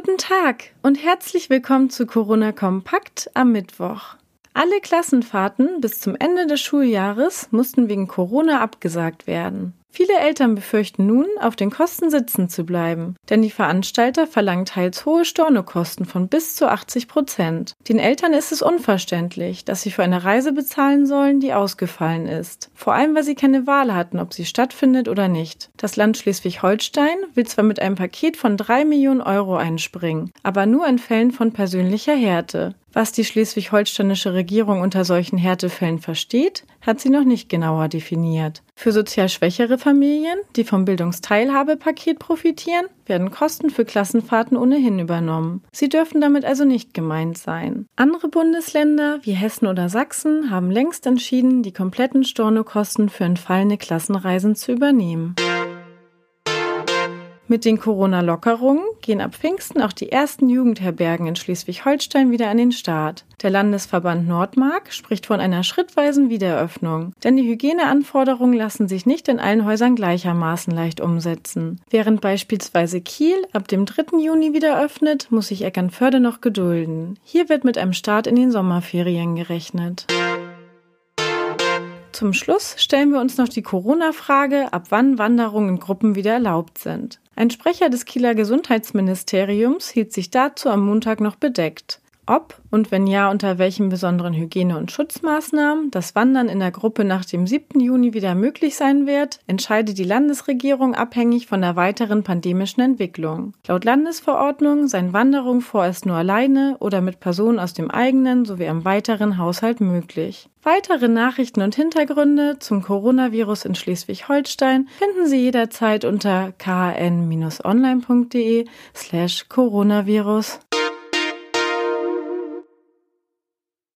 Guten Tag und herzlich willkommen zu Corona Kompakt am Mittwoch. Alle Klassenfahrten bis zum Ende des Schuljahres mussten wegen Corona abgesagt werden. Viele Eltern befürchten nun, auf den Kosten sitzen zu bleiben, denn die Veranstalter verlangen teils hohe Stornokosten von bis zu 80 Prozent. Den Eltern ist es unverständlich, dass sie für eine Reise bezahlen sollen, die ausgefallen ist. Vor allem, weil sie keine Wahl hatten, ob sie stattfindet oder nicht. Das Land Schleswig-Holstein will zwar mit einem Paket von drei Millionen Euro einspringen, aber nur in Fällen von persönlicher Härte. Was die schleswig-holsteinische Regierung unter solchen Härtefällen versteht, hat sie noch nicht genauer definiert. Für sozial schwächere Familien, die vom Bildungsteilhabepaket profitieren, werden Kosten für Klassenfahrten ohnehin übernommen. Sie dürfen damit also nicht gemeint sein. Andere Bundesländer wie Hessen oder Sachsen haben längst entschieden, die kompletten Stornokosten für entfallene Klassenreisen zu übernehmen. Mit den Corona-Lockerungen gehen ab Pfingsten auch die ersten Jugendherbergen in Schleswig-Holstein wieder an den Start. Der Landesverband Nordmark spricht von einer schrittweisen Wiederöffnung, denn die Hygieneanforderungen lassen sich nicht in allen Häusern gleichermaßen leicht umsetzen. Während beispielsweise Kiel ab dem 3. Juni wieder öffnet, muss sich Eckernförde noch gedulden. Hier wird mit einem Start in den Sommerferien gerechnet. Zum Schluss stellen wir uns noch die Corona-Frage, ab wann Wanderungen in Gruppen wieder erlaubt sind. Ein Sprecher des Kieler Gesundheitsministeriums hielt sich dazu am Montag noch bedeckt. Ob und wenn ja, unter welchen besonderen Hygiene- und Schutzmaßnahmen das Wandern in der Gruppe nach dem 7. Juni wieder möglich sein wird, entscheidet die Landesregierung abhängig von der weiteren pandemischen Entwicklung. Laut Landesverordnung seien Wanderungen vorerst nur alleine oder mit Personen aus dem eigenen sowie einem weiteren Haushalt möglich. Weitere Nachrichten und Hintergründe zum Coronavirus in Schleswig-Holstein finden Sie jederzeit unter kn-online.de slash Coronavirus.